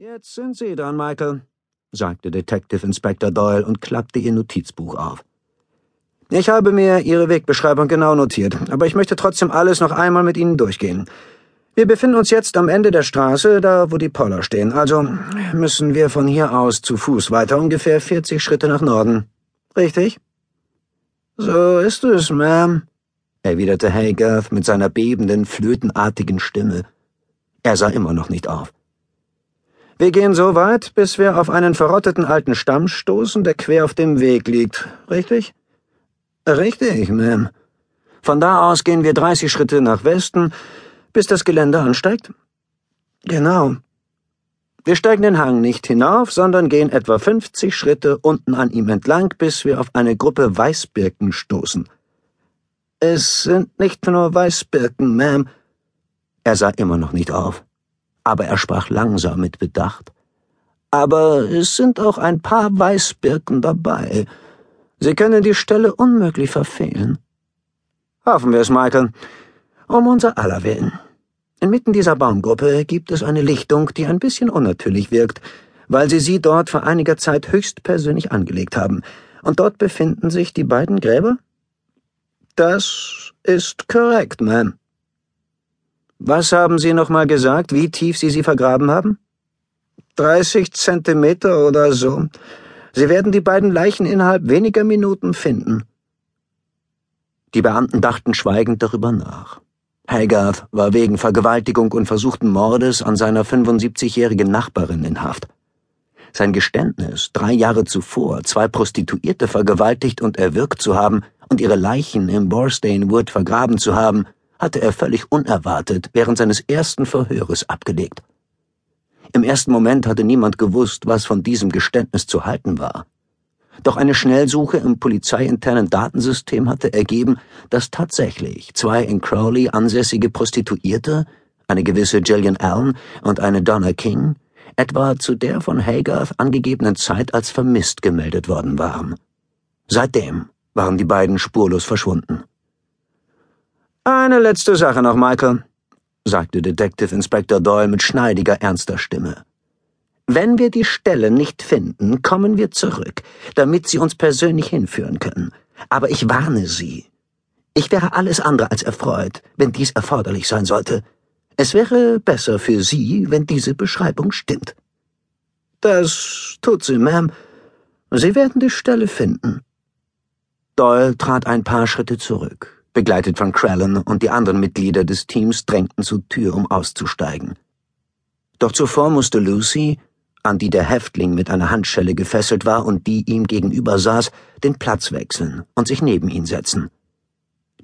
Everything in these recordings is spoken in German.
Jetzt sind Sie dran, Michael, sagte Detective Inspector Doyle und klappte ihr Notizbuch auf. Ich habe mir Ihre Wegbeschreibung genau notiert, aber ich möchte trotzdem alles noch einmal mit Ihnen durchgehen. Wir befinden uns jetzt am Ende der Straße, da wo die Poller stehen, also müssen wir von hier aus zu Fuß weiter ungefähr 40 Schritte nach Norden. Richtig? So ist es, Ma'am, erwiderte Haygarth mit seiner bebenden, flötenartigen Stimme. Er sah immer noch nicht auf. Wir gehen so weit, bis wir auf einen verrotteten alten Stamm stoßen, der quer auf dem Weg liegt. Richtig? Richtig, Ma'am. Von da aus gehen wir 30 Schritte nach Westen, bis das Gelände ansteigt? Genau. Wir steigen den Hang nicht hinauf, sondern gehen etwa 50 Schritte unten an ihm entlang, bis wir auf eine Gruppe Weißbirken stoßen. Es sind nicht nur Weißbirken, Ma'am. Er sah immer noch nicht auf aber er sprach langsam mit Bedacht. Aber es sind auch ein paar Weißbirken dabei. Sie können die Stelle unmöglich verfehlen. Hoffen wir es, Michael. Um unser aller Willen. Inmitten dieser Baumgruppe gibt es eine Lichtung, die ein bisschen unnatürlich wirkt, weil sie sie dort vor einiger Zeit höchstpersönlich angelegt haben. Und dort befinden sich die beiden Gräber? Das ist korrekt, Ma'am. Was haben Sie noch mal gesagt, wie tief Sie sie vergraben haben? 30 Zentimeter oder so. Sie werden die beiden Leichen innerhalb weniger Minuten finden. Die Beamten dachten schweigend darüber nach. Haygarth war wegen Vergewaltigung und versuchten Mordes an seiner 75-jährigen Nachbarin in Haft. Sein Geständnis, drei Jahre zuvor zwei Prostituierte vergewaltigt und erwürgt zu haben und ihre Leichen im Borstain Wood vergraben zu haben, hatte er völlig unerwartet während seines ersten Verhöres abgelegt. Im ersten Moment hatte niemand gewusst, was von diesem Geständnis zu halten war. Doch eine Schnellsuche im polizeiinternen Datensystem hatte ergeben, dass tatsächlich zwei in Crowley ansässige Prostituierte, eine gewisse Gillian Allen und eine Donna King, etwa zu der von Haygarth angegebenen Zeit als vermisst gemeldet worden waren. Seitdem waren die beiden spurlos verschwunden. Eine letzte Sache noch, Michael, sagte Detective Inspector Doyle mit schneidiger, ernster Stimme. Wenn wir die Stelle nicht finden, kommen wir zurück, damit Sie uns persönlich hinführen können. Aber ich warne Sie. Ich wäre alles andere als erfreut, wenn dies erforderlich sein sollte. Es wäre besser für Sie, wenn diese Beschreibung stimmt. Das tut sie, Ma'am. Sie werden die Stelle finden. Doyle trat ein paar Schritte zurück begleitet von Crallen und die anderen Mitglieder des Teams drängten zur Tür, um auszusteigen. Doch zuvor musste Lucy, an die der Häftling mit einer Handschelle gefesselt war und die ihm gegenüber saß, den Platz wechseln und sich neben ihn setzen.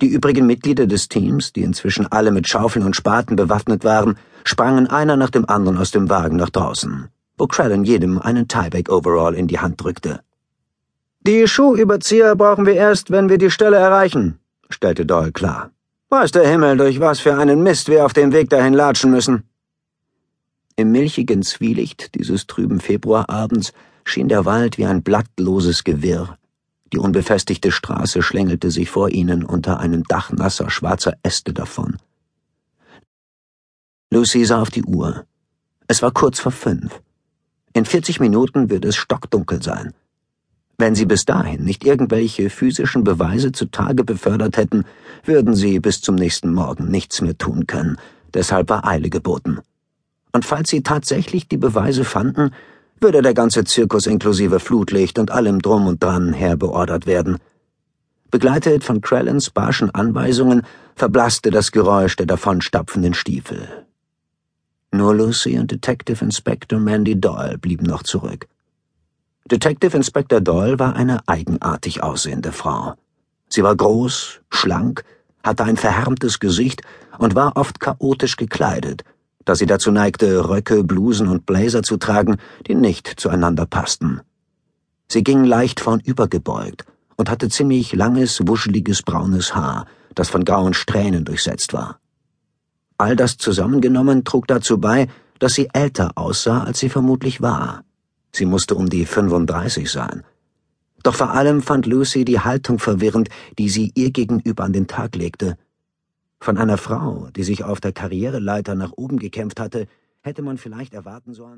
Die übrigen Mitglieder des Teams, die inzwischen alle mit Schaufeln und Spaten bewaffnet waren, sprangen einer nach dem anderen aus dem Wagen nach draußen, wo Crallen jedem einen Tieback-Overall in die Hand drückte. Die Schuhüberzieher brauchen wir erst, wenn wir die Stelle erreichen, stellte Doyle klar. Weiß der Himmel, durch was für einen Mist wir auf dem Weg dahin latschen müssen. Im milchigen Zwielicht dieses trüben Februarabends schien der Wald wie ein blattloses Gewirr. Die unbefestigte Straße schlängelte sich vor ihnen unter einem Dach nasser schwarzer Äste davon. Lucy sah auf die Uhr. Es war kurz vor fünf. In vierzig Minuten würde es stockdunkel sein. Wenn sie bis dahin nicht irgendwelche physischen Beweise zutage befördert hätten, würden sie bis zum nächsten Morgen nichts mehr tun können, deshalb war Eile geboten. Und falls sie tatsächlich die Beweise fanden, würde der ganze Zirkus inklusive Flutlicht und allem Drum und Dran herbeordert werden. Begleitet von Crellens barschen Anweisungen verblasste das Geräusch der davonstapfenden Stiefel. Nur Lucy und Detective Inspector Mandy Doyle blieben noch zurück. Detective Inspector Doyle war eine eigenartig aussehende Frau. Sie war groß, schlank, hatte ein verhärmtes Gesicht und war oft chaotisch gekleidet, da sie dazu neigte, Röcke, Blusen und Blazer zu tragen, die nicht zueinander passten. Sie ging leicht vornübergebeugt und hatte ziemlich langes, wuscheliges braunes Haar, das von grauen Strähnen durchsetzt war. All das zusammengenommen trug dazu bei, dass sie älter aussah, als sie vermutlich war. Sie musste um die 35 sein. Doch vor allem fand Lucy die Haltung verwirrend, die sie ihr gegenüber an den Tag legte. Von einer Frau, die sich auf der Karriereleiter nach oben gekämpft hatte, hätte man vielleicht erwarten sollen,